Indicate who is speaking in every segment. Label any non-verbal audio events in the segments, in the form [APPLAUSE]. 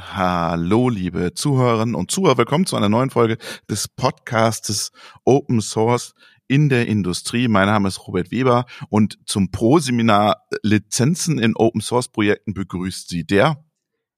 Speaker 1: Hallo, liebe Zuhörerinnen und Zuhörer. Willkommen zu einer neuen Folge des Podcastes Open Source in der Industrie. Mein Name ist Robert Weber und zum Pro-Seminar Lizenzen in Open Source Projekten begrüßt Sie der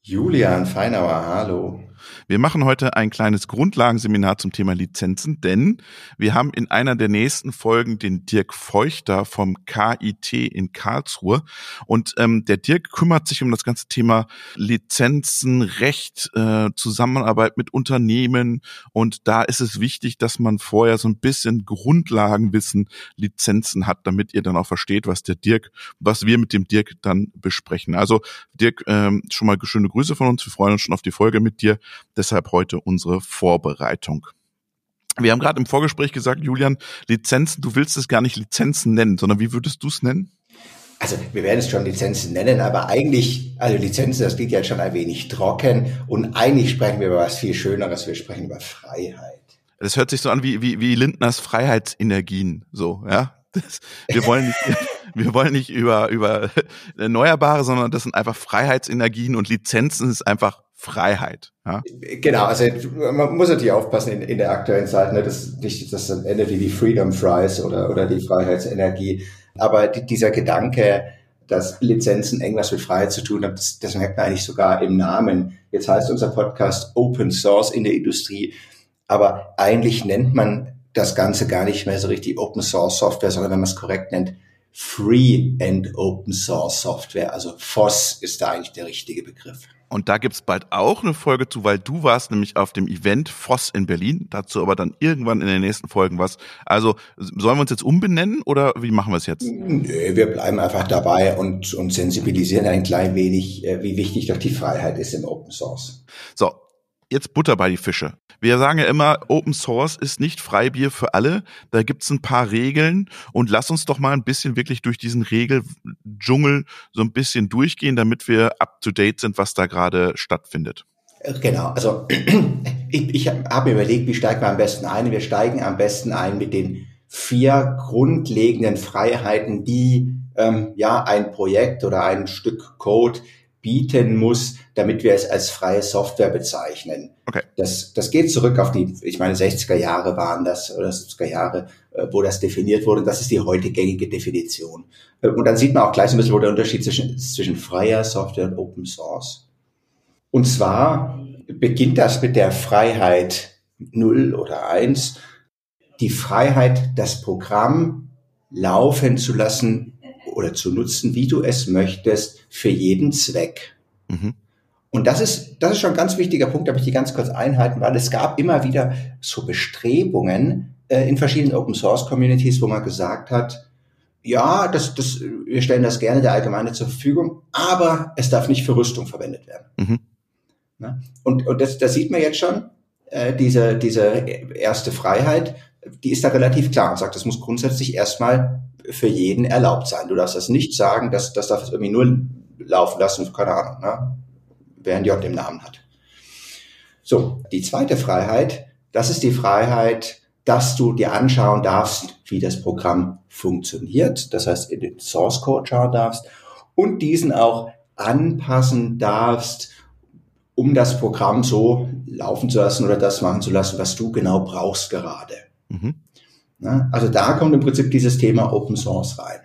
Speaker 2: Julian Feinauer, hallo.
Speaker 1: Wir machen heute ein kleines Grundlagenseminar zum Thema Lizenzen, denn wir haben in einer der nächsten Folgen den Dirk Feuchter vom KIT in Karlsruhe. Und ähm, der Dirk kümmert sich um das ganze Thema Lizenzen, Recht, äh, Zusammenarbeit mit Unternehmen. Und da ist es wichtig, dass man vorher so ein bisschen Grundlagenwissen Lizenzen hat, damit ihr dann auch versteht, was der Dirk, was wir mit dem Dirk dann besprechen. Also Dirk, ähm, schon mal schöne Grüße von uns. Wir freuen uns schon auf die Folge mit dir. Deshalb heute unsere Vorbereitung. Wir haben gerade im Vorgespräch gesagt, Julian, Lizenzen, du willst es gar nicht Lizenzen nennen, sondern wie würdest du es nennen?
Speaker 2: Also wir werden es schon Lizenzen nennen, aber eigentlich, also Lizenzen, das klingt ja schon ein wenig trocken und eigentlich sprechen wir über was viel Schöneres, wir sprechen über Freiheit.
Speaker 1: Das hört sich so an wie, wie, wie Lindners Freiheitsenergien, so, ja. Das, wir wollen nicht, [LAUGHS] wir wollen nicht über, über Erneuerbare, sondern das sind einfach Freiheitsenergien und Lizenzen ist einfach Freiheit. Ja?
Speaker 2: Genau, also man muss natürlich aufpassen in, in der aktuellen Zeit, ne, dass nicht das am Ende die Freedom Fries oder, oder die Freiheitsenergie. Aber die, dieser Gedanke, dass Lizenzen eng was mit Freiheit zu tun haben, das, das merkt man eigentlich sogar im Namen. Jetzt heißt unser Podcast Open Source in der Industrie, aber eigentlich nennt man das Ganze gar nicht mehr so richtig Open Source Software, sondern wenn man es korrekt nennt, Free and Open Source Software. Also FOSS ist da eigentlich der richtige Begriff.
Speaker 1: Und da gibt's bald auch eine Folge zu, weil du warst nämlich auf dem Event FOSS in Berlin. Dazu aber dann irgendwann in den nächsten Folgen was. Also sollen wir uns jetzt umbenennen oder wie machen wir es jetzt?
Speaker 2: Nö, wir bleiben einfach dabei und, und sensibilisieren ein klein wenig, äh, wie wichtig doch die Freiheit ist im Open Source.
Speaker 1: So, jetzt Butter bei die Fische. Wir sagen ja immer, Open Source ist nicht Freibier für alle. Da gibt's ein paar Regeln und lass uns doch mal ein bisschen wirklich durch diesen Regeldschungel so ein bisschen durchgehen, damit wir up to date sind, was da gerade stattfindet.
Speaker 2: Genau, also [CLEARS THROAT] ich, ich habe überlegt, wie steigen wir am besten ein? Wir steigen am besten ein mit den vier grundlegenden Freiheiten, die ähm, ja ein Projekt oder ein Stück Code bieten muss, damit wir es als freie Software bezeichnen. Okay. Das, das geht zurück auf die, ich meine, 60er Jahre waren das oder 70er Jahre, äh, wo das definiert wurde. Das ist die heute gängige Definition. Äh, und dann sieht man auch gleich ein bisschen, wo der Unterschied zwischen, zwischen freier Software und Open Source. Und zwar beginnt das mit der Freiheit 0 oder 1, die Freiheit, das Programm laufen zu lassen, oder zu nutzen, wie du es möchtest, für jeden Zweck. Mhm. Und das ist, das ist schon ein ganz wichtiger Punkt, da möchte ich ganz kurz einhalten, weil es gab immer wieder so Bestrebungen äh, in verschiedenen Open Source Communities, wo man gesagt hat, ja, das, das, wir stellen das gerne der Allgemeine zur Verfügung, aber es darf nicht für Rüstung verwendet werden. Mhm. Na? Und, und das, das sieht man jetzt schon, äh, diese, diese erste Freiheit, die ist da relativ klar und sagt, das muss grundsätzlich erstmal für jeden erlaubt sein. Du darfst das nicht sagen, dass das darf es irgendwie nur laufen lassen, keine Ahnung, ne? wer ein J im Namen hat. So, die zweite Freiheit, das ist die Freiheit, dass du dir anschauen darfst, wie das Programm funktioniert. Das heißt, in den Source Code schauen darfst und diesen auch anpassen darfst, um das Programm so laufen zu lassen oder das machen zu lassen, was du genau brauchst gerade. Mhm. Also da kommt im Prinzip dieses Thema Open Source rein.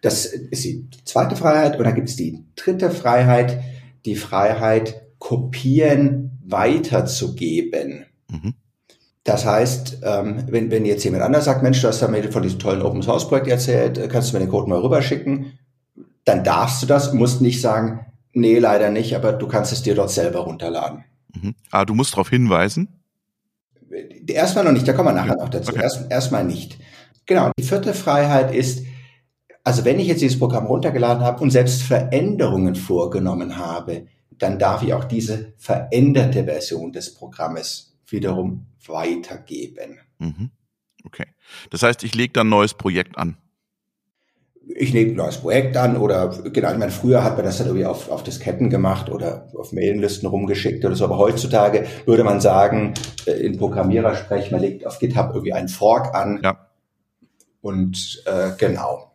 Speaker 2: Das ist die zweite Freiheit. Und dann gibt es die dritte Freiheit, die Freiheit, Kopieren weiterzugeben. Mhm. Das heißt, ähm, wenn, wenn jetzt jemand anders sagt, Mensch, du hast da mir von diesem tollen Open Source Projekt erzählt, kannst du mir den Code mal rüberschicken, dann darfst du das, musst nicht sagen, nee, leider nicht, aber du kannst es dir dort selber runterladen.
Speaker 1: Mhm. Ah, du musst darauf hinweisen?
Speaker 2: Erstmal noch nicht, da kommen wir nachher noch dazu. Okay. Erst, erstmal nicht. Genau. Die vierte Freiheit ist, also wenn ich jetzt dieses Programm runtergeladen habe und selbst Veränderungen vorgenommen habe, dann darf ich auch diese veränderte Version des Programmes wiederum weitergeben.
Speaker 1: Mhm. Okay. Das heißt, ich lege dann ein neues Projekt an.
Speaker 2: Ich lege ein neues Projekt an oder genau, ich meine, früher hat man das dann irgendwie auf, auf Disketten gemacht oder auf Mailinglisten rumgeschickt oder so, aber heutzutage würde man sagen, äh, in Programmierersprech, man legt auf GitHub irgendwie einen Fork an.
Speaker 1: Ja.
Speaker 2: Und äh, genau.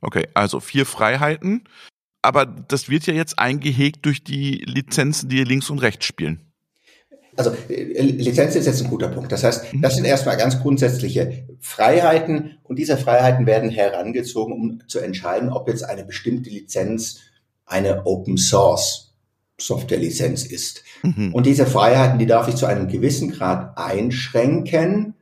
Speaker 1: Okay, also vier Freiheiten, aber das wird ja jetzt eingehegt durch die Lizenzen, die links und rechts spielen.
Speaker 2: Also äh, Lizenz ist jetzt ein guter Punkt. Das heißt, mhm. das sind erstmal ganz grundsätzliche Freiheiten und diese Freiheiten werden herangezogen, um zu entscheiden, ob jetzt eine bestimmte Lizenz eine Open Source Softwarelizenz ist. Mhm. Und diese Freiheiten, die darf ich zu einem gewissen Grad einschränken.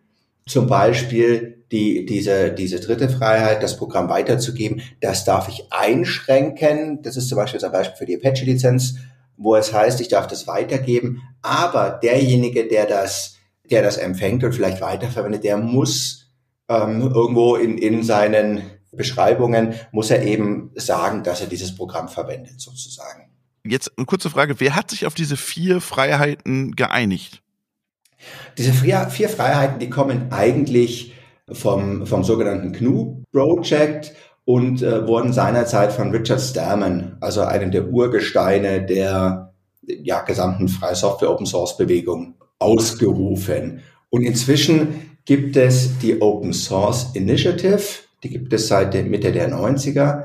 Speaker 2: Zum Beispiel die, diese, diese dritte Freiheit, das Programm weiterzugeben, das darf ich einschränken. Das ist zum Beispiel ein Beispiel für die Apache-Lizenz wo es heißt, ich darf das weitergeben, aber derjenige, der das, der das empfängt und vielleicht weiterverwendet, der muss ähm, irgendwo in, in seinen Beschreibungen, muss er eben sagen, dass er dieses Programm verwendet, sozusagen.
Speaker 1: Jetzt eine kurze Frage, wer hat sich auf diese vier Freiheiten geeinigt?
Speaker 2: Diese vier, vier Freiheiten, die kommen eigentlich vom, vom sogenannten GNU Project und äh, wurden seinerzeit von Richard Stallman, also einem der Urgesteine der ja, gesamten Freie Software Open Source Bewegung, ausgerufen. Und inzwischen gibt es die Open Source Initiative, die gibt es seit der Mitte der 90er.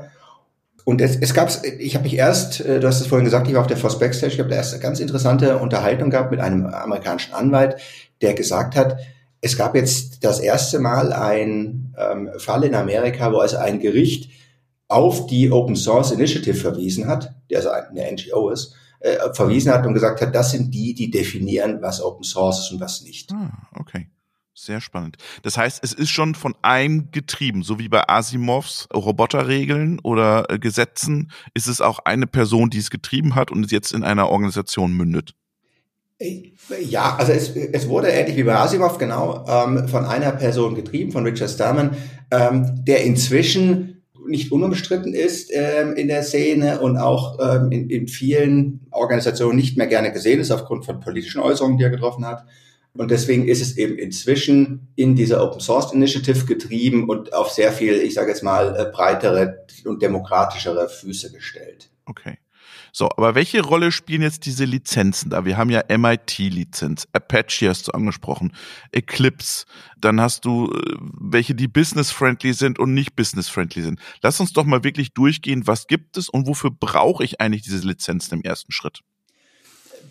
Speaker 2: Und es, es gab, ich habe mich erst, äh, du hast es vorhin gesagt, ich war auf der Force Backstage, ich habe erst eine ganz interessante Unterhaltung gehabt mit einem amerikanischen Anwalt, der gesagt hat, es gab jetzt das erste Mal ein ähm, Fall in Amerika, wo also ein Gericht auf die Open Source Initiative verwiesen hat, die also eine NGO ist, äh, verwiesen hat und gesagt hat, das sind die, die definieren, was Open Source ist und was nicht.
Speaker 1: Ah, okay. Sehr spannend. Das heißt, es ist schon von einem getrieben, so wie bei Asimovs Roboterregeln oder äh, Gesetzen, ist es auch eine Person, die es getrieben hat und es jetzt in einer Organisation mündet.
Speaker 2: Ja, also es, es wurde ähnlich wie bei Asimov genau ähm, von einer Person getrieben, von Richard Stallman, ähm, der inzwischen nicht unumstritten ist ähm, in der Szene und auch ähm, in, in vielen Organisationen nicht mehr gerne gesehen ist aufgrund von politischen Äußerungen, die er getroffen hat. Und deswegen ist es eben inzwischen in dieser Open Source Initiative getrieben und auf sehr viel, ich sage jetzt mal, äh, breitere und demokratischere Füße gestellt.
Speaker 1: Okay. So, aber welche Rolle spielen jetzt diese Lizenzen da? Wir haben ja MIT-Lizenz, Apache hast du angesprochen, Eclipse, dann hast du äh, welche, die business-friendly sind und nicht business-friendly sind. Lass uns doch mal wirklich durchgehen, was gibt es und wofür brauche ich eigentlich diese Lizenzen im ersten Schritt?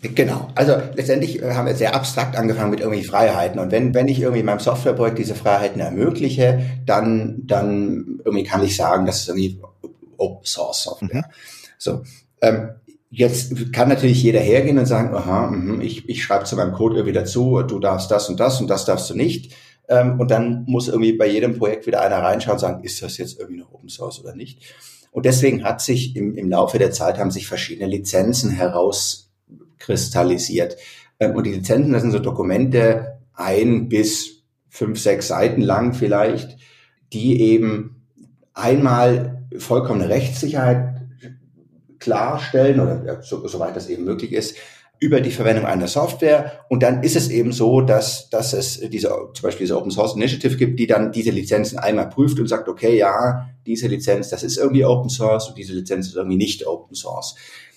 Speaker 2: Genau. Also letztendlich äh, haben wir sehr abstrakt angefangen mit irgendwie Freiheiten. Und wenn, wenn ich irgendwie in meinem Softwareprojekt diese Freiheiten ermögliche, dann, dann irgendwie kann ich sagen, das ist irgendwie Open Source Software. Mhm. So. Ähm, jetzt kann natürlich jeder hergehen und sagen, aha, mh, ich, ich schreibe zu meinem Code irgendwie dazu, du darfst das und das und das darfst du nicht. Ähm, und dann muss irgendwie bei jedem Projekt wieder einer reinschauen und sagen, ist das jetzt irgendwie noch Open Source oder nicht? Und deswegen hat sich im, im Laufe der Zeit haben sich verschiedene Lizenzen herauskristallisiert. Ähm, und die Lizenzen, das sind so Dokumente, ein bis fünf, sechs Seiten lang vielleicht, die eben einmal vollkommene Rechtssicherheit klarstellen oder ja, so, soweit das eben möglich ist, über die Verwendung einer Software. Und dann ist es eben so, dass, dass es diese, zum Beispiel diese Open Source Initiative gibt, die dann diese Lizenzen einmal prüft und sagt, okay, ja, diese Lizenz, das ist irgendwie Open Source und diese Lizenz ist irgendwie nicht Open Source.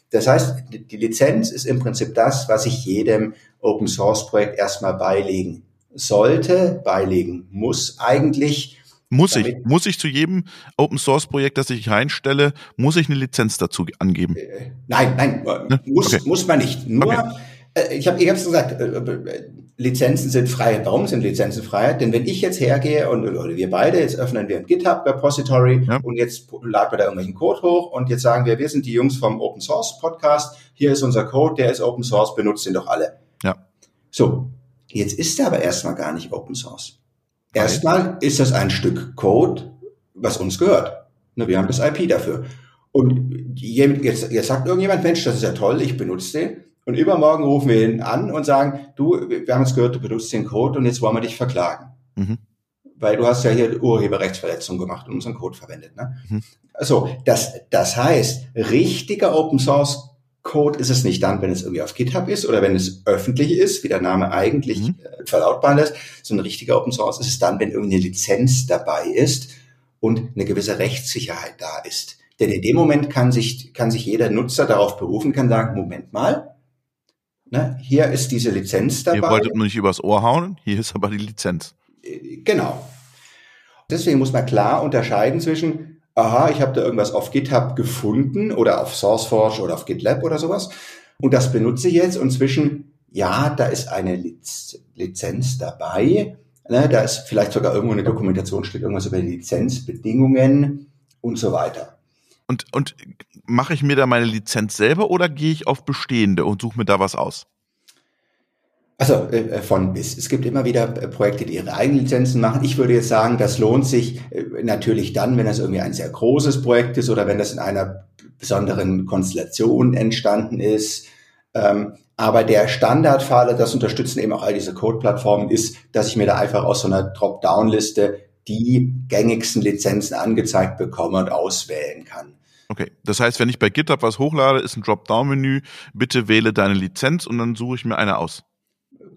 Speaker 2: Das heißt, die Lizenz ist im Prinzip das, was ich jedem Open Source Projekt erstmal beilegen sollte, beilegen muss eigentlich,
Speaker 1: muss ich, muss ich zu jedem Open Source Projekt, das ich reinstelle, muss ich eine Lizenz dazu angeben?
Speaker 2: Äh, nein, nein, ne? muss, okay. muss man nicht. Nur, okay. äh, ich habe ich hab's gesagt, äh, äh, Lizenzen sind frei. Warum sind Lizenzen frei? Denn wenn ich jetzt hergehe und oder wir beide, jetzt öffnen wir ein GitHub Repository ja. und jetzt laden wir da irgendwelchen Code hoch und jetzt sagen wir, wir sind die Jungs vom Open Source Podcast, hier ist unser Code, der ist Open Source, benutzt ihn doch alle.
Speaker 1: Ja.
Speaker 2: So, jetzt ist er aber erstmal gar nicht Open Source. Erstmal ist das ein Stück Code, was uns gehört. Ne, wir haben das IP dafür. Und jetzt, jetzt sagt irgendjemand, Mensch, das ist ja toll, ich benutze den. Und übermorgen rufen wir ihn an und sagen, du, wir haben es gehört, du benutzt den Code und jetzt wollen wir dich verklagen. Mhm. Weil du hast ja hier Urheberrechtsverletzung gemacht und unseren Code verwendet. Ne? Mhm. Also, das, das heißt, richtiger Open Source Code ist es nicht dann, wenn es irgendwie auf GitHub ist oder wenn es öffentlich ist, wie der Name eigentlich mhm. äh, verlautbaren lässt, so ein richtiger Open Source ist es dann, wenn irgendeine Lizenz dabei ist und eine gewisse Rechtssicherheit da ist. Denn in dem Moment kann sich, kann sich jeder Nutzer darauf berufen, kann sagen, Moment mal, ne, hier ist diese Lizenz dabei.
Speaker 1: Ihr wolltet nur nicht übers Ohr hauen, hier ist aber die Lizenz.
Speaker 2: Äh, genau. Deswegen muss man klar unterscheiden zwischen aha, ich habe da irgendwas auf GitHub gefunden oder auf SourceForge oder auf GitLab oder sowas und das benutze ich jetzt und zwischen, ja, da ist eine Liz Lizenz dabei, ne, da ist vielleicht sogar irgendwo eine Dokumentation, steht irgendwas über Lizenzbedingungen und so weiter.
Speaker 1: Und, und mache ich mir da meine Lizenz selber oder gehe ich auf bestehende und suche mir da was aus?
Speaker 2: Also äh, von bis. Es gibt immer wieder äh, Projekte, die ihre eigenen Lizenzen machen. Ich würde jetzt sagen, das lohnt sich äh, natürlich dann, wenn das irgendwie ein sehr großes Projekt ist oder wenn das in einer besonderen Konstellation entstanden ist. Ähm, aber der Standardfall, das unterstützen eben auch all diese Code-Plattformen, ist, dass ich mir da einfach aus so einer Drop-Down-Liste die gängigsten Lizenzen angezeigt bekomme und auswählen kann.
Speaker 1: Okay, das heißt, wenn ich bei GitHub was hochlade, ist ein Drop-Down-Menü, bitte wähle deine Lizenz und dann suche ich mir eine aus.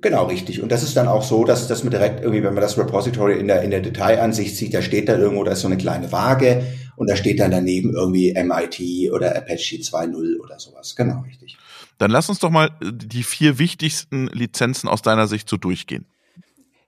Speaker 2: Genau, richtig. Und das ist dann auch so, dass, dass man direkt irgendwie, wenn man das Repository in der, in der Detailansicht sieht, da steht da irgendwo, da ist so eine kleine Waage und da steht dann daneben irgendwie MIT oder Apache 2.0 oder sowas. Genau, richtig.
Speaker 1: Dann lass uns doch mal äh, die vier wichtigsten Lizenzen aus deiner Sicht so durchgehen.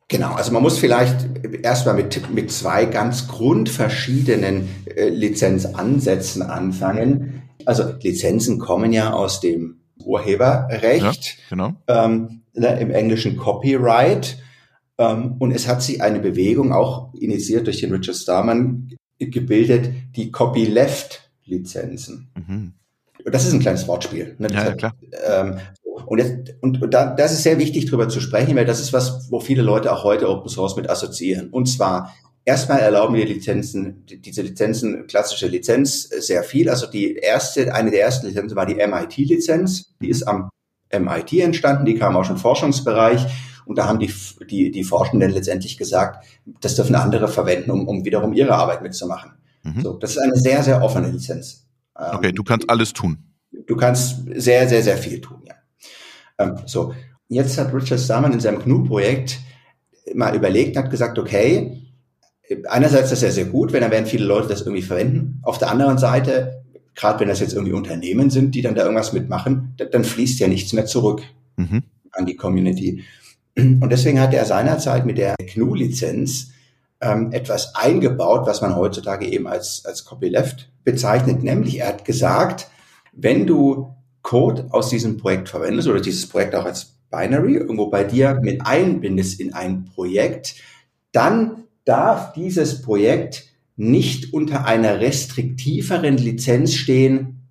Speaker 2: Genau, also man muss vielleicht erstmal mit, mit zwei ganz grundverschiedenen äh, Lizenzansätzen anfangen. Also Lizenzen kommen ja aus dem Urheberrecht. Ja, genau. Ähm, ne, im Englischen Copyright. Ähm, und es hat sich eine Bewegung, auch initiiert durch den Richard Starman, gebildet, die Copyleft-Lizenzen. Mhm. Das ist ein kleines Wortspiel.
Speaker 1: Ne? Ja, ja, klar.
Speaker 2: Ähm, und, jetzt, und, und da, das ist sehr wichtig, darüber zu sprechen, weil das ist was, wo viele Leute auch heute Open Source mit assoziieren. Und zwar erstmal erlauben die Lizenzen, diese Lizenzen, klassische Lizenz, sehr viel. Also die erste, eine der ersten Lizenzen war die MIT-Lizenz. Die ist am MIT entstanden, die kam aus dem Forschungsbereich und da haben die, die, die Forschenden letztendlich gesagt, das dürfen andere verwenden, um, um wiederum ihre Arbeit mitzumachen. Mhm. So, das ist eine sehr, sehr offene Lizenz.
Speaker 1: Okay, du kannst alles tun.
Speaker 2: Du kannst sehr, sehr, sehr viel tun, ja. Ähm, so, jetzt hat Richard Stallman in seinem GNU-Projekt mal überlegt und hat gesagt, okay, einerseits ist das ja sehr gut, wenn dann werden viele Leute das irgendwie verwenden. Auf der anderen Seite gerade wenn das jetzt irgendwie Unternehmen sind, die dann da irgendwas mitmachen, dann fließt ja nichts mehr zurück mhm. an die Community. Und deswegen hat er seinerzeit mit der GNU-Lizenz ähm, etwas eingebaut, was man heutzutage eben als, als Copyleft bezeichnet. Nämlich er hat gesagt, wenn du Code aus diesem Projekt verwendest oder dieses Projekt auch als Binary irgendwo bei dir mit einbindest in ein Projekt, dann darf dieses Projekt nicht unter einer restriktiveren Lizenz stehen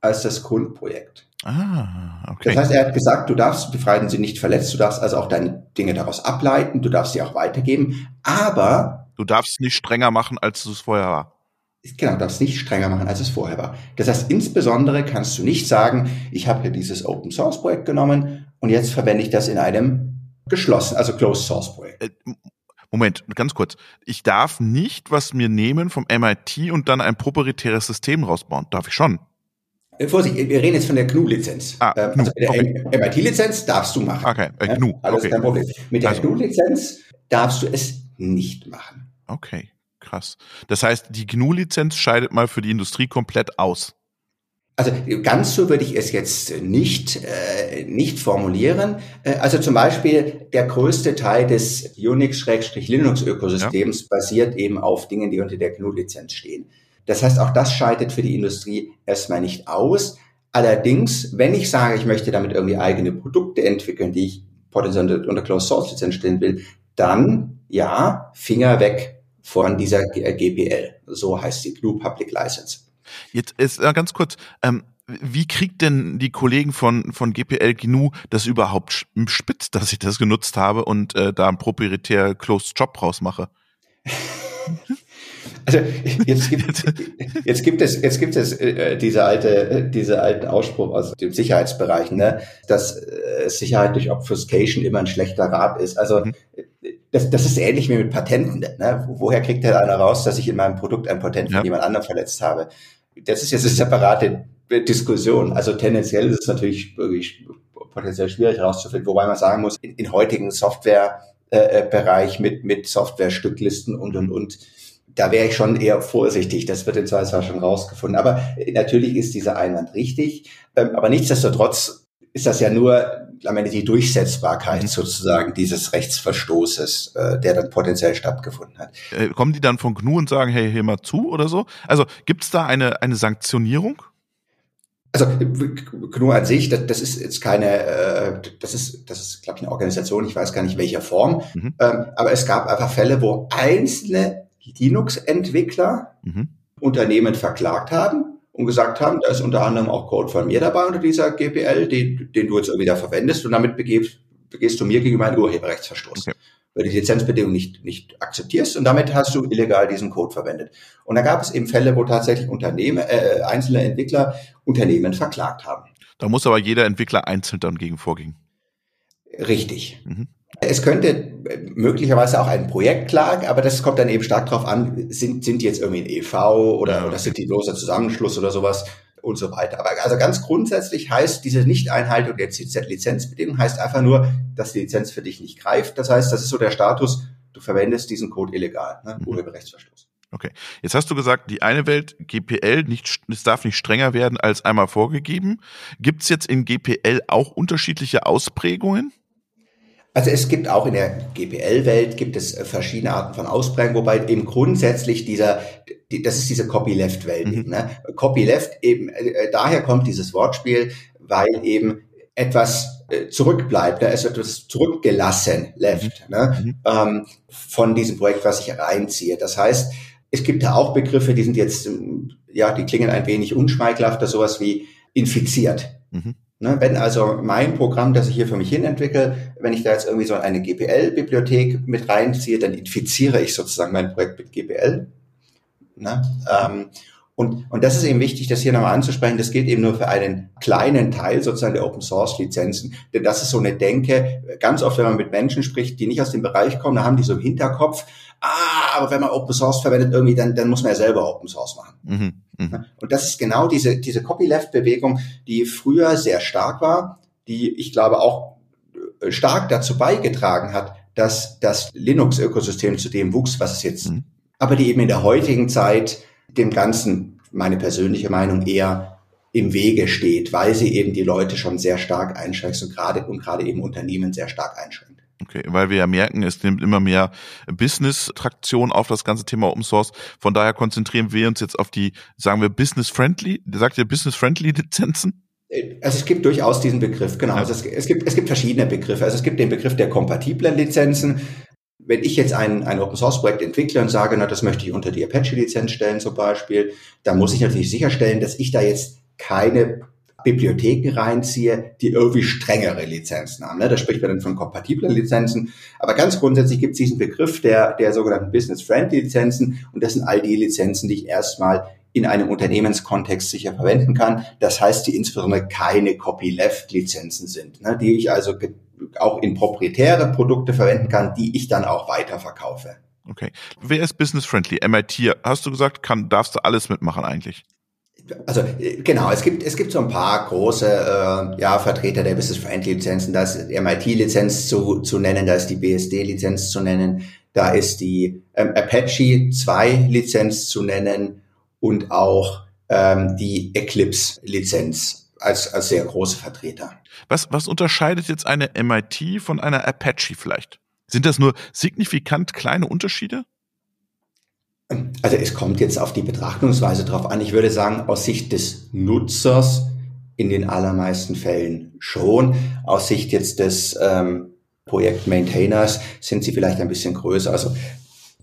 Speaker 2: als das Grundprojekt. Ah, okay. Das heißt, er hat gesagt, du darfst, befreien sie nicht verletzt, du darfst also auch deine Dinge daraus ableiten, du darfst sie auch weitergeben, aber
Speaker 1: du darfst nicht strenger machen, als es vorher war.
Speaker 2: Genau, du darfst nicht strenger machen, als es vorher war. Das heißt, insbesondere kannst du nicht sagen, ich habe hier dieses Open Source Projekt genommen und jetzt verwende ich das in einem geschlossen, also Closed Source Projekt. Äh,
Speaker 1: Moment, ganz kurz. Ich darf nicht was mir nehmen vom MIT und dann ein proprietäres System rausbauen. Darf ich schon?
Speaker 2: Äh, Vorsicht, wir reden jetzt von der GNU-Lizenz. Ah, ähm, GNU. Also mit der okay. MIT-Lizenz darfst du machen.
Speaker 1: Okay, äh, GNU. Ja,
Speaker 2: alles
Speaker 1: okay.
Speaker 2: kein Problem. Mit der also. GNU-Lizenz darfst du es nicht machen.
Speaker 1: Okay, krass. Das heißt, die GNU-Lizenz scheidet mal für die Industrie komplett aus.
Speaker 2: Also ganz so würde ich es jetzt nicht, äh, nicht formulieren. Äh, also zum Beispiel der größte Teil des Unix-Linux-Ökosystems ja. basiert eben auf Dingen, die unter der GNU-Lizenz stehen. Das heißt, auch das scheidet für die Industrie erstmal nicht aus. Allerdings, wenn ich sage, ich möchte damit irgendwie eigene Produkte entwickeln, die ich potenziell unter Closed-Source-Lizenz stellen will, dann ja, Finger weg von dieser GPL. So heißt die GNU Public License.
Speaker 1: Jetzt ist äh, ganz kurz, ähm, wie kriegt denn die Kollegen von, von GPL GNU das überhaupt spitz, dass ich das genutzt habe und äh, da ein proprietär Closed Job rausmache? [LAUGHS]
Speaker 2: Also jetzt gibt, jetzt gibt es jetzt gibt es äh, diese alte diese alten Ausspruch aus dem Sicherheitsbereich, ne, dass äh, Sicherheit durch Obfuscation immer ein schlechter Rat ist. Also mhm. das, das ist ähnlich wie mit Patenten. Ne? Woher kriegt der einer raus, dass ich in meinem Produkt ein Patent von ja. jemand anderem verletzt habe? Das ist jetzt eine separate Diskussion. Also tendenziell ist es natürlich wirklich potenziell schwierig herauszufinden, wobei man sagen muss, in, in heutigen Softwarebereich äh, mit, mit Software-Stücklisten und, und, und, da wäre ich schon eher vorsichtig. Das wird in zwei Jahren schon rausgefunden. Aber natürlich ist dieser Einwand richtig. Ähm, aber nichtsdestotrotz ist das ja nur am Ende die Durchsetzbarkeit mhm. sozusagen dieses Rechtsverstoßes, äh, der dann potenziell stattgefunden hat.
Speaker 1: Äh, kommen die dann von GNU und sagen, hey, hier mal zu oder so? Also gibt es da eine, eine Sanktionierung?
Speaker 2: Also GNU an sich, das, das ist jetzt keine, äh, das ist, das ist, glaube ich, eine Organisation, ich weiß gar nicht welcher Form, mhm. ähm, aber es gab einfach Fälle, wo einzelne Linux-Entwickler mhm. Unternehmen verklagt haben und gesagt haben, da ist unter anderem auch Code von mir dabei unter dieser GPL, den, den du jetzt irgendwie da verwendest und damit begehst, begehst du mir gegenüber einen Urheberrechtsverstoß. Okay weil du die Lizenzbedingungen nicht, nicht akzeptierst und damit hast du illegal diesen Code verwendet. Und da gab es eben Fälle, wo tatsächlich Unternehmen, äh, einzelne Entwickler Unternehmen verklagt haben.
Speaker 1: Da muss aber jeder Entwickler einzeln dann gegen vorgehen.
Speaker 2: Richtig. Mhm. Es könnte möglicherweise auch ein Projekt klagen, aber das kommt dann eben stark darauf an, sind, sind die jetzt irgendwie ein EV oder, oder sind die bloßer Zusammenschluss oder sowas und so weiter. Aber also ganz grundsätzlich heißt diese Nicht-Einhaltung der Lizenzbedingungen heißt einfach nur, dass die Lizenz für dich nicht greift. Das heißt, das ist so der Status, du verwendest diesen Code illegal, ne? Mhm. Urheberrechtsverstoß.
Speaker 1: Okay. Jetzt hast du gesagt, die eine Welt, GPL, nicht, es darf nicht strenger werden als einmal vorgegeben. Gibt es jetzt in GPL auch unterschiedliche Ausprägungen?
Speaker 2: Also es gibt auch in der GPL-Welt gibt es äh, verschiedene Arten von Ausprägungen, wobei eben grundsätzlich dieser, die, das ist diese Copyleft-Welt. Mhm. Ne? Copyleft eben, äh, äh, daher kommt dieses Wortspiel, weil eben etwas äh, zurückbleibt, ne? es wird etwas zurückgelassen, left, mhm. ne? Mhm. Ähm, von diesem Projekt, was ich reinziehe. Das heißt, es gibt da auch Begriffe, die sind jetzt, ähm, ja, die klingen ein wenig unschmeichelhafter, sowas wie infiziert. Mhm. Ne, wenn also mein Programm, das ich hier für mich hin entwickle, wenn ich da jetzt irgendwie so eine GPL-Bibliothek mit reinziehe, dann infiziere ich sozusagen mein Projekt mit GPL. Ne? Ähm, und, und das ist eben wichtig, das hier nochmal anzusprechen. Das geht eben nur für einen kleinen Teil sozusagen der Open Source Lizenzen. Denn das ist so eine Denke. Ganz oft, wenn man mit Menschen spricht, die nicht aus dem Bereich kommen, da haben die so im Hinterkopf, ah, aber wenn man Open Source verwendet irgendwie, dann, dann muss man ja selber Open Source machen. Mhm, mh. Und das ist genau diese, diese Copyleft-Bewegung, die früher sehr stark war, die ich glaube auch äh, stark dazu beigetragen hat, dass das Linux-Ökosystem zu dem wuchs, was es jetzt, mhm. aber die eben in der heutigen Zeit dem Ganzen, meine persönliche Meinung, eher im Wege steht, weil sie eben die Leute schon sehr stark einschränkt und gerade, und gerade eben Unternehmen sehr stark einschränkt.
Speaker 1: Okay, weil wir ja merken, es nimmt immer mehr Business-Traktion auf das ganze Thema Open Source. Von daher konzentrieren wir uns jetzt auf die, sagen wir, Business-Friendly, sagt ihr Business-Friendly Lizenzen?
Speaker 2: Also es gibt durchaus diesen Begriff, genau. Also es, es, gibt, es gibt verschiedene Begriffe. Also es gibt den Begriff der kompatiblen Lizenzen wenn ich jetzt ein, ein Open Source Projekt entwickle und sage, na, das möchte ich unter die Apache Lizenz stellen zum Beispiel, dann muss ich natürlich sicherstellen, dass ich da jetzt keine Bibliotheken reinziehe, die irgendwie strengere Lizenzen haben. Ne? Da spricht man dann von kompatiblen Lizenzen. Aber ganz grundsätzlich gibt es diesen Begriff der, der sogenannten Business-Friendly Lizenzen und das sind all die Lizenzen, die ich erstmal in einem Unternehmenskontext sicher verwenden kann. Das heißt, die insbesondere keine Copyleft-Lizenzen sind, ne? die ich also auch in proprietäre Produkte verwenden kann, die ich dann auch weiterverkaufe.
Speaker 1: Okay. Wer ist business friendly? MIT, hast du gesagt, kann, darfst du alles mitmachen eigentlich?
Speaker 2: Also genau, es gibt es gibt so ein paar große äh, ja, Vertreter der Business Friendly Lizenzen. Da ist MIT Lizenz zu, zu nennen, da ist die BSD Lizenz zu nennen, da ist die ähm, Apache 2 Lizenz zu nennen und auch ähm, die Eclipse Lizenz als, als sehr große Vertreter.
Speaker 1: Was, was unterscheidet jetzt eine MIT von einer Apache vielleicht? Sind das nur signifikant kleine Unterschiede?
Speaker 2: Also es kommt jetzt auf die Betrachtungsweise drauf an. Ich würde sagen, aus Sicht des Nutzers in den allermeisten Fällen schon. Aus Sicht jetzt des ähm, Projektmaintainers sind sie vielleicht ein bisschen größer. Also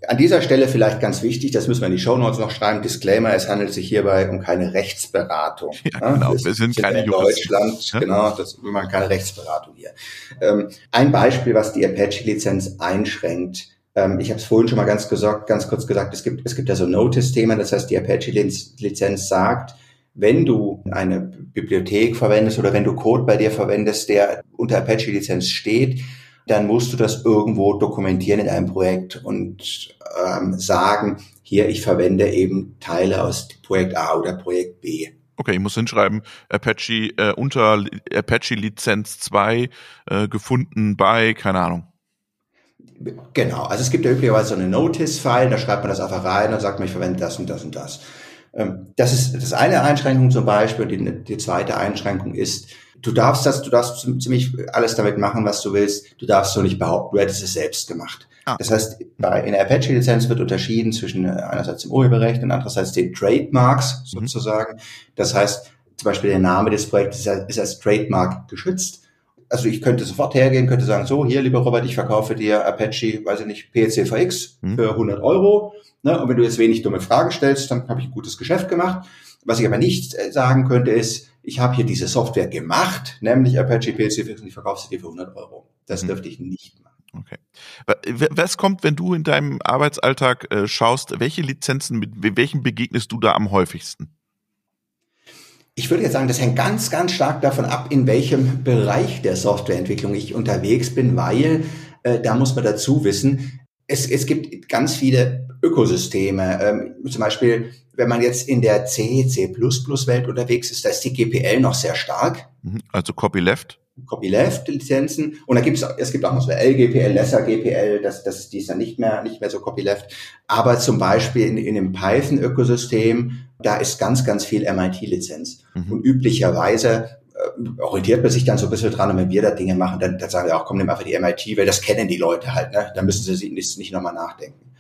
Speaker 2: an dieser Stelle vielleicht ganz wichtig, das müssen wir in die Show Notes noch schreiben, Disclaimer, es handelt sich hierbei um keine Rechtsberatung. [LAUGHS]
Speaker 1: Ja, genau, wir, wir sind, sind keine
Speaker 2: in Deutschland, ja? genau, das, wir machen keine Rechtsberatung hier. Ähm, ein Beispiel, was die Apache-Lizenz einschränkt, ähm, ich habe es vorhin schon mal ganz, gesagt, ganz kurz gesagt, es gibt, es gibt ja so Notice-Themen, das heißt, die Apache-Lizenz sagt, wenn du eine Bibliothek verwendest oder wenn du Code bei dir verwendest, der unter Apache-Lizenz steht, dann musst du das irgendwo dokumentieren in einem Projekt und ähm, sagen, hier, ich verwende eben Teile aus Projekt A oder Projekt B.
Speaker 1: Okay, ich muss hinschreiben, Apache äh, unter Apache Lizenz 2 äh, gefunden bei, keine Ahnung.
Speaker 2: Genau, also es gibt ja üblicherweise so eine Notice-File, da schreibt man das einfach rein und sagt man, ich verwende das und das und das. Ähm, das ist das eine Einschränkung zum Beispiel. Die, die zweite Einschränkung ist, du darfst das, du darfst ziemlich alles damit machen, was du willst. Du darfst so nicht behaupten, du hättest es selbst gemacht. Ah. Das heißt, bei, in der Apache-Lizenz wird unterschieden zwischen äh, einerseits dem Urheberrecht und andererseits den Trademarks mhm. sozusagen. Das heißt, zum Beispiel der Name des Projektes ist als Trademark geschützt. Also ich könnte sofort hergehen, könnte sagen, so, hier, lieber Robert, ich verkaufe dir Apache, weiß ich nicht, PLCVX mhm. für 100 Euro. Ne? Und wenn du jetzt wenig dumme Fragen stellst, dann habe ich ein gutes Geschäft gemacht. Was ich aber nicht äh, sagen könnte, ist, ich habe hier diese Software gemacht, nämlich Apache PLCVX und ich verkaufe sie dir für 100 Euro. Das mhm. dürfte ich nicht machen.
Speaker 1: Okay. Was kommt, wenn du in deinem Arbeitsalltag äh, schaust, welche Lizenzen, mit welchen begegnest du da am häufigsten?
Speaker 2: Ich würde jetzt sagen, das hängt ganz, ganz stark davon ab, in welchem Bereich der Softwareentwicklung ich unterwegs bin, weil äh, da muss man dazu wissen, es, es gibt ganz viele Ökosysteme. Ähm, zum Beispiel, wenn man jetzt in der C, C++-Welt unterwegs ist, da ist die GPL noch sehr stark.
Speaker 1: Mhm. Also Copyleft?
Speaker 2: Copyleft-Lizenzen. Und da gibt es, es gibt auch noch so LGPL, Lesser GPL, das, das, die ist dann nicht mehr, nicht mehr so Copyleft. Aber zum Beispiel in, in dem Python-Ökosystem, da ist ganz, ganz viel MIT-Lizenz. Mhm. Und üblicherweise äh, orientiert man sich dann so ein bisschen dran und wenn wir da Dinge machen, dann, dann sagen wir auch, komm, nimm einfach die MIT, weil das kennen die Leute halt, ne? Da müssen sie sich nicht, nicht nochmal nachdenken.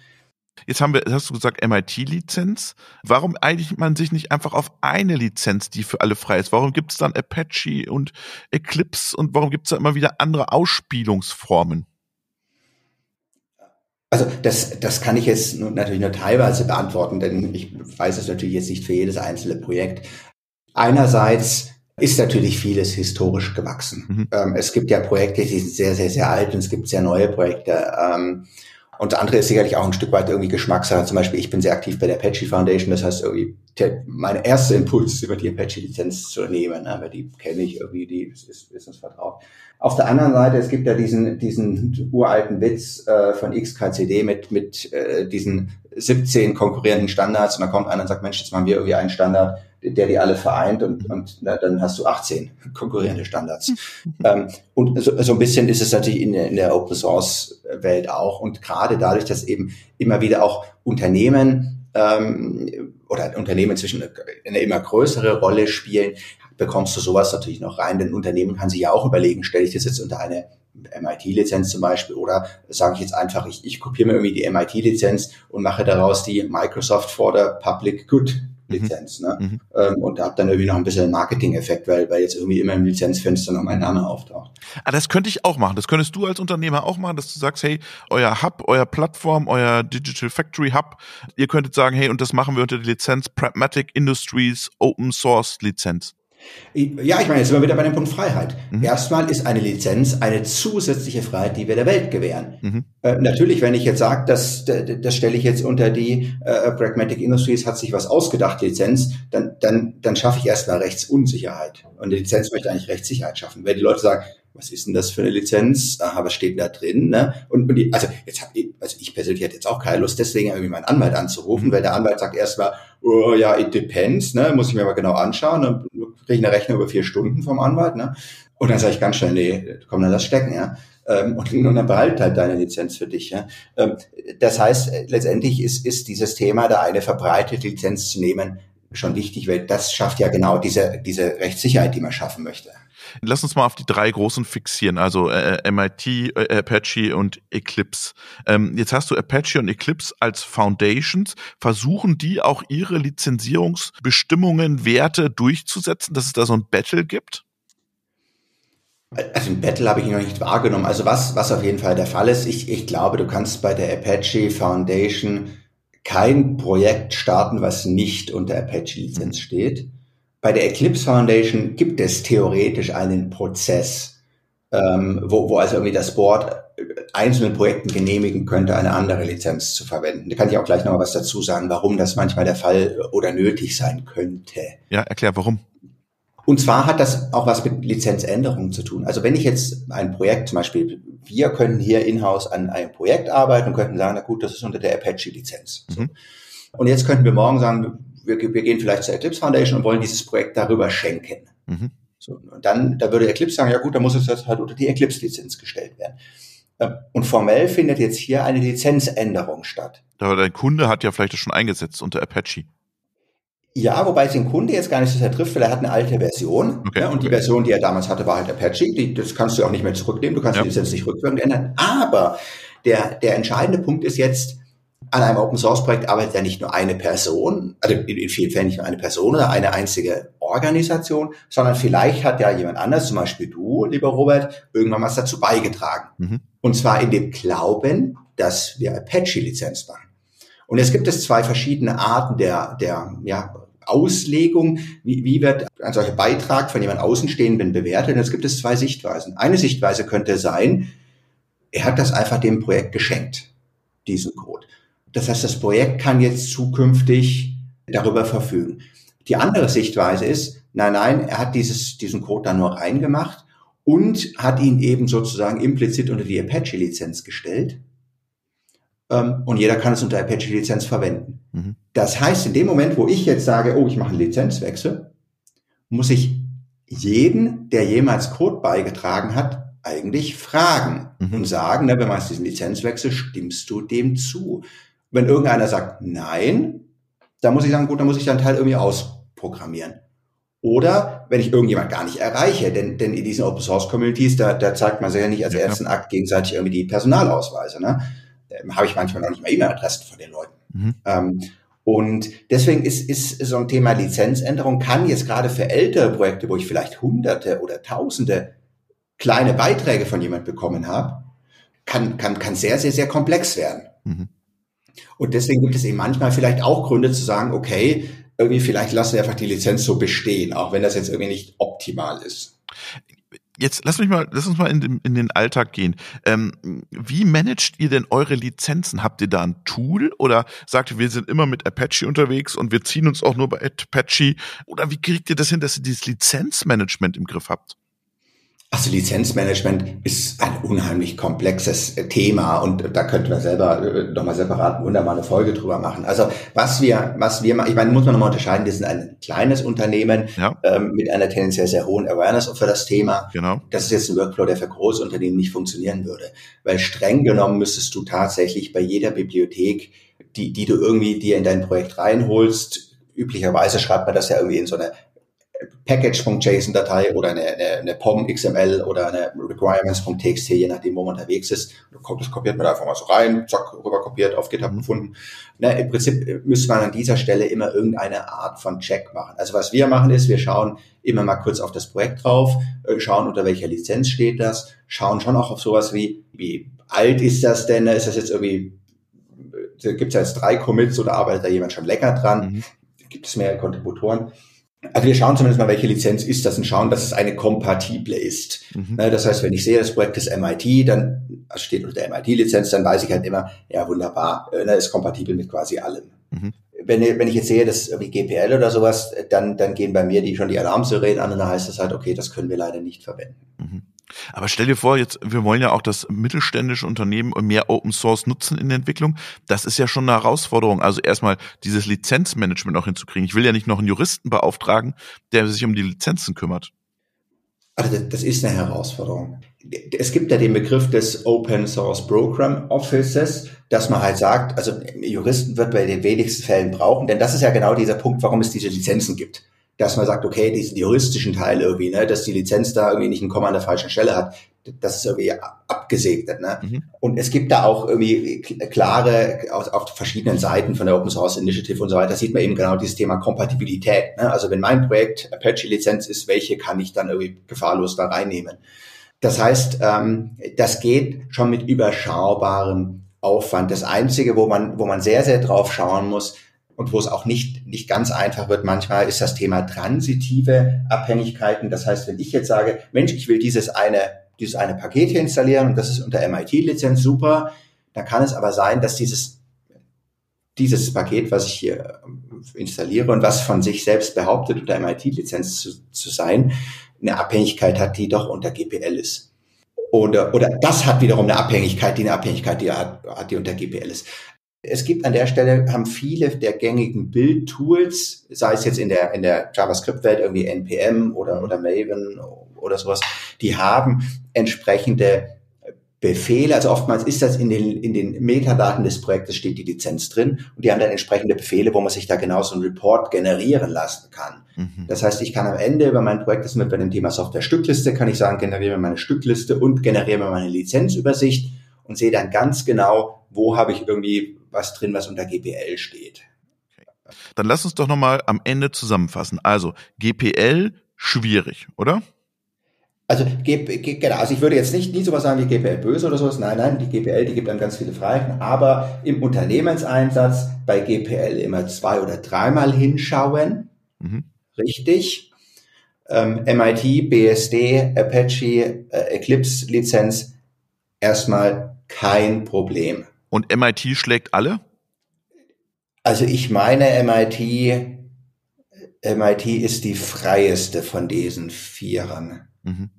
Speaker 1: Jetzt haben wir, hast du gesagt, MIT-Lizenz. Warum einigt man sich nicht einfach auf eine Lizenz, die für alle frei ist? Warum gibt es dann Apache und Eclipse und warum gibt es da immer wieder andere Ausspielungsformen?
Speaker 2: Also das, das kann ich jetzt natürlich nur teilweise beantworten, denn ich weiß es natürlich jetzt nicht für jedes einzelne Projekt. Einerseits ist natürlich vieles historisch gewachsen. Mhm. Ähm, es gibt ja Projekte, die sind sehr, sehr, sehr alt und es gibt sehr neue Projekte. Und das andere ist sicherlich auch ein Stück weit irgendwie Geschmackssache. Zum Beispiel, ich bin sehr aktiv bei der Apache Foundation. Das heißt, irgendwie, der, mein erster Impuls ist, über die Apache-Lizenz zu nehmen, ne? weil die kenne ich irgendwie, die ist, ist, ist uns vertraut. Auf der anderen Seite, es gibt ja diesen, diesen uralten Witz äh, von XKCD mit, mit äh, diesen 17 konkurrierenden Standards und dann kommt einer und sagt, Mensch, jetzt machen wir irgendwie einen Standard, der die alle vereint und, und na, dann hast du 18 konkurrierende Standards. ähm, und so, so ein bisschen ist es natürlich in der, in der Open Source Welt auch und gerade dadurch, dass eben immer wieder auch Unternehmen ähm, oder Unternehmen zwischen eine immer größere Rolle spielen, bekommst du sowas natürlich noch rein. Denn Unternehmen kann sich ja auch überlegen, stelle ich das jetzt unter eine MIT-Lizenz zum Beispiel oder sage ich jetzt einfach, ich, ich kopiere mir irgendwie die MIT-Lizenz und mache daraus die Microsoft for the Public Good Mhm. Lizenz. Ne? Mhm. Ähm, und da hat dann irgendwie noch ein bisschen Marketing-Effekt, weil, weil jetzt irgendwie immer im Lizenzfenster noch mein Name auftaucht.
Speaker 1: Ah, das könnte ich auch machen. Das könntest du als Unternehmer auch machen, dass du sagst, hey, euer Hub, euer Plattform, euer Digital Factory Hub, ihr könntet sagen, hey, und das machen wir unter der Lizenz Pragmatic Industries Open Source Lizenz.
Speaker 2: Ja, ich meine, jetzt sind wir wieder bei dem Punkt Freiheit. Mhm. Erstmal ist eine Lizenz eine zusätzliche Freiheit, die wir der Welt gewähren. Mhm. Äh, natürlich, wenn ich jetzt sage, das, das stelle ich jetzt unter die äh, Pragmatic Industries, hat sich was ausgedacht, Lizenz, dann, dann, dann schaffe ich erstmal Rechtsunsicherheit. Und die Lizenz möchte eigentlich Rechtssicherheit schaffen. Wenn die Leute sagen, was ist denn das für eine Lizenz? Aha, was steht da drin? Ne? Und, und die, also jetzt hab ich, also ich persönlich hätte jetzt auch keine Lust, deswegen irgendwie meinen Anwalt anzurufen, weil der Anwalt sagt erstmal, oh, ja, it depends, ne? muss ich mir aber genau anschauen. Dann kriege ich eine Rechnung über vier Stunden vom Anwalt. Ne? Und dann sage ich ganz schnell, nee, komm, dann lass stecken. Ja? Ähm, und, und dann behalt halt deine Lizenz für dich. Ja? Ähm, das heißt, letztendlich ist, ist dieses Thema, da eine verbreitete Lizenz zu nehmen, schon wichtig, weil das schafft ja genau diese, diese Rechtssicherheit, die man schaffen möchte.
Speaker 1: Lass uns mal auf die drei großen fixieren, also äh, äh MIT, äh, Apache und Eclipse. Ähm, jetzt hast du Apache und Eclipse als Foundations. Versuchen die auch ihre Lizenzierungsbestimmungen, Werte durchzusetzen, dass es da so ein Battle gibt?
Speaker 2: Also ein Battle habe ich noch nicht wahrgenommen. Also was, was auf jeden Fall der Fall ist, ich, ich glaube, du kannst bei der Apache Foundation kein Projekt starten, was nicht unter Apache-Lizenz steht. Bei der Eclipse Foundation gibt es theoretisch einen Prozess, ähm, wo, wo also irgendwie das Board einzelnen Projekten genehmigen könnte, eine andere Lizenz zu verwenden. Da kann ich auch gleich noch mal was dazu sagen, warum das manchmal der Fall oder nötig sein könnte.
Speaker 1: Ja, erklär warum.
Speaker 2: Und zwar hat das auch was mit Lizenzänderungen zu tun. Also wenn ich jetzt ein Projekt, zum Beispiel, wir können hier in-house an einem Projekt arbeiten und könnten sagen, na gut, das ist unter der Apache-Lizenz. Mhm. Und jetzt könnten wir morgen sagen, wir, wir gehen vielleicht zur Eclipse Foundation und wollen dieses Projekt darüber schenken. Mhm. So, und dann, da würde Eclipse sagen, ja gut, dann muss es jetzt halt unter die Eclipse-Lizenz gestellt werden. Ähm, und formell findet jetzt hier eine Lizenzänderung statt.
Speaker 1: Aber dein Kunde hat ja vielleicht das schon eingesetzt unter Apache.
Speaker 2: Ja, wobei es den Kunde jetzt gar nicht so sehr trifft, weil er hat eine alte Version. Okay, ja, und okay. die Version, die er damals hatte, war halt Apache. Die, das kannst du auch nicht mehr zurücknehmen. Du kannst ja. die Lizenz nicht rückwirkend ändern. Aber der, der entscheidende Punkt ist jetzt, an einem Open Source Projekt arbeitet ja nicht nur eine Person, also in, vielen Fällen nicht nur eine Person oder eine einzige Organisation, sondern vielleicht hat ja jemand anders, zum Beispiel du, lieber Robert, irgendwann was dazu beigetragen. Mhm. Und zwar in dem Glauben, dass wir Apache-Lizenz machen. Und es gibt es zwei verschiedene Arten der, der ja, Auslegung, wie, wie wird ein solcher Beitrag von jemand Außenstehenden bewertet. Und es gibt es zwei Sichtweisen. Eine Sichtweise könnte sein, er hat das einfach dem Projekt geschenkt, diesen Code. Das heißt, das Projekt kann jetzt zukünftig darüber verfügen. Die andere Sichtweise ist, nein, nein, er hat dieses, diesen Code dann nur reingemacht und hat ihn eben sozusagen implizit unter die Apache-Lizenz gestellt. Ähm, und jeder kann es unter Apache-Lizenz verwenden. Mhm. Das heißt, in dem Moment, wo ich jetzt sage, oh, ich mache einen Lizenzwechsel, muss ich jeden, der jemals Code beigetragen hat, eigentlich fragen mhm. und sagen, ne, wenn man diesen Lizenzwechsel, stimmst du dem zu? Wenn irgendeiner sagt nein, dann muss ich sagen, gut, dann muss ich dann Teil irgendwie ausprogrammieren. Oder wenn ich irgendjemand gar nicht erreiche, denn, denn in diesen Open Source Communities, da, da zeigt man sich ja nicht als ja, ersten Akt gegenseitig irgendwie die Personalausweise. Ne? Ähm, Habe ich manchmal noch nicht mal E-Mail-Adressen von den Leuten. Mhm. Ähm, und deswegen ist, ist so ein Thema Lizenzänderung kann jetzt gerade für ältere Projekte, wo ich vielleicht Hunderte oder Tausende kleine Beiträge von jemand bekommen habe, kann, kann, kann sehr, sehr, sehr komplex werden. Mhm. Und deswegen gibt es eben manchmal vielleicht auch Gründe zu sagen, okay, irgendwie vielleicht lassen wir einfach die Lizenz so bestehen, auch wenn das jetzt irgendwie nicht optimal ist.
Speaker 1: Jetzt lass mich mal, lass uns mal in den, in den Alltag gehen. Ähm, wie managt ihr denn eure Lizenzen? Habt ihr da ein Tool oder sagt ihr, wir sind immer mit Apache unterwegs und wir ziehen uns auch nur bei Apache? Oder wie kriegt ihr das hin, dass ihr dieses Lizenzmanagement im Griff habt?
Speaker 2: Also Lizenzmanagement ist ein unheimlich komplexes äh, Thema und da könnten wir selber äh, nochmal separat wunderbar eine Folge drüber machen. Also was wir, was wir machen, ich meine, muss man nochmal unterscheiden, wir sind ein kleines Unternehmen ja. ähm, mit einer tendenziell sehr hohen Awareness für das Thema. Genau. Das ist jetzt ein Workflow, der für Großunternehmen nicht funktionieren würde. Weil streng genommen müsstest du tatsächlich bei jeder Bibliothek, die, die du irgendwie dir in dein Projekt reinholst, üblicherweise schreibt man das ja irgendwie in so eine Package.json-Datei oder eine, eine, eine POM XML oder eine Requirements.txt, je nachdem, wo man unterwegs ist. Das kopiert man da einfach mal so rein, zack, rüber kopiert, auf GitHub mhm. gefunden. Ne, Im Prinzip müsste man an dieser Stelle immer irgendeine Art von Check machen. Also was wir machen ist, wir schauen immer mal kurz auf das Projekt drauf, äh, schauen unter welcher Lizenz steht das, schauen schon auch auf sowas wie, wie alt ist das denn? Ist das jetzt irgendwie, gibt es jetzt drei Commits oder arbeitet da jemand schon lecker dran? Mhm. Gibt es mehrere Kontributoren? Also wir schauen zumindest mal, welche Lizenz ist das und schauen, dass es eine kompatible ist. Mhm. Ne, das heißt, wenn ich sehe, das Projekt ist MIT, dann also steht unter der MIT-Lizenz, dann weiß ich halt immer, ja wunderbar, äh, ne, ist kompatibel mit quasi allem. Mhm. Wenn, wenn ich jetzt sehe, das ist irgendwie GPL oder sowas, dann, dann gehen bei mir die schon die Alarmsirenen an und dann heißt es halt, okay, das können wir leider nicht verwenden. Mhm.
Speaker 1: Aber stell dir vor, jetzt, wir wollen ja auch, dass mittelständische Unternehmen mehr Open Source nutzen in der Entwicklung. Das ist ja schon eine Herausforderung. Also erstmal dieses Lizenzmanagement auch hinzukriegen. Ich will ja nicht noch einen Juristen beauftragen, der sich um die Lizenzen kümmert.
Speaker 2: Also das ist eine Herausforderung. Es gibt ja den Begriff des Open Source Program Offices, dass man halt sagt, also Juristen wird bei den wenigsten Fällen brauchen, denn das ist ja genau dieser Punkt, warum es diese Lizenzen gibt dass man sagt, okay, diesen juristischen Teil irgendwie, ne, dass die Lizenz da irgendwie nicht ein Komma an der falschen Stelle hat, das ist irgendwie abgesegnet. Ne? Mhm. Und es gibt da auch irgendwie klare, auf, auf verschiedenen Seiten von der Open Source Initiative und so weiter, sieht man eben genau dieses Thema Kompatibilität. Ne? Also wenn mein Projekt Apache-Lizenz ist, welche kann ich dann irgendwie gefahrlos da reinnehmen? Das heißt, ähm, das geht schon mit überschaubarem Aufwand. Das Einzige, wo man, wo man sehr, sehr drauf schauen muss, und wo es auch nicht, nicht ganz einfach wird manchmal, ist das Thema transitive Abhängigkeiten. Das heißt, wenn ich jetzt sage, Mensch, ich will dieses eine, dieses eine Paket hier installieren und das ist unter MIT-Lizenz super, dann kann es aber sein, dass dieses, dieses Paket, was ich hier installiere und was von sich selbst behauptet, unter MIT-Lizenz zu, zu sein, eine Abhängigkeit hat, die doch unter GPL ist. Oder, oder das hat wiederum eine Abhängigkeit, die eine Abhängigkeit, die hat, die unter GPL ist. Es gibt an der Stelle, haben viele der gängigen Bildtools, sei es jetzt in der, in der JavaScript-Welt irgendwie NPM oder, oder Maven oder sowas, die haben entsprechende Befehle, also oftmals ist das in den, in den Metadaten des Projektes steht die Lizenz drin und die haben dann entsprechende Befehle, wo man sich da genau so einen Report generieren lassen kann. Mhm. Das heißt, ich kann am Ende über mein Projekt, das mit bei dem Thema Software Stückliste, kann ich sagen, generiere mir meine Stückliste und generiere mir meine Lizenzübersicht und sehe dann ganz genau, wo habe ich irgendwie was drin, was unter GPL steht.
Speaker 1: Dann lass uns doch nochmal am Ende zusammenfassen. Also GPL schwierig, oder?
Speaker 2: Also, genau, also ich würde jetzt nicht nie sowas sagen wie GPL böse oder sowas. Nein, nein, die GPL, die gibt einem ganz viele Freiheiten. Aber im Unternehmenseinsatz bei GPL immer zwei oder dreimal hinschauen. Mhm. Richtig. Ähm, MIT, BSD, Apache, äh, Eclipse Lizenz erstmal kein Problem.
Speaker 1: Und MIT schlägt alle?
Speaker 2: Also ich meine, MIT, MIT ist die freieste von diesen Vierern. Mhm.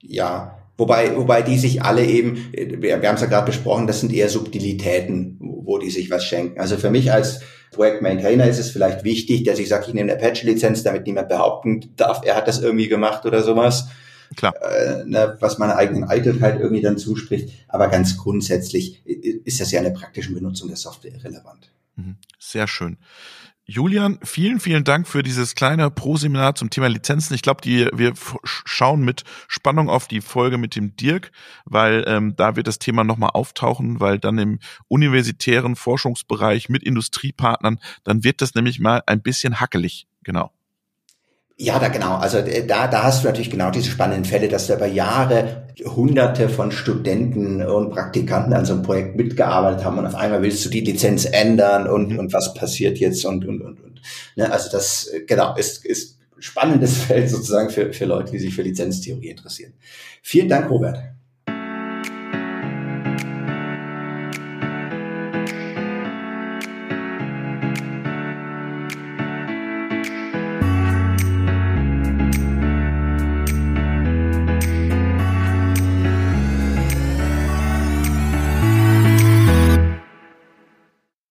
Speaker 2: Ja, wobei, wobei die sich alle eben, wir, wir haben es ja gerade besprochen, das sind eher Subtilitäten, wo die sich was schenken. Also für mich als Projektmaintainer ist es vielleicht wichtig, dass ich sage, ich nehme eine Apache-Lizenz, damit niemand behaupten darf, er hat das irgendwie gemacht oder sowas.
Speaker 1: Klar.
Speaker 2: Äh, ne, was meiner eigenen Eitelkeit irgendwie dann zuspricht. Aber ganz grundsätzlich ist das ja in der praktischen Benutzung der Software relevant.
Speaker 1: Mhm. Sehr schön. Julian, vielen, vielen Dank für dieses kleine Pro-Seminar zum Thema Lizenzen. Ich glaube, die wir schauen mit Spannung auf die Folge mit dem Dirk, weil ähm, da wird das Thema nochmal auftauchen, weil dann im universitären Forschungsbereich mit Industriepartnern, dann wird das nämlich mal ein bisschen hackelig. Genau.
Speaker 2: Ja, da genau. Also äh, da, da hast du natürlich genau diese spannenden Fälle, dass da über Jahre Hunderte von Studenten und Praktikanten an so einem Projekt mitgearbeitet haben und auf einmal willst du die Lizenz ändern und, mhm. und was passiert jetzt und und und und. Ne, also das äh, genau ist ist spannendes [LAUGHS] Feld sozusagen für für Leute, die sich für Lizenztheorie interessieren. Vielen Dank, Robert.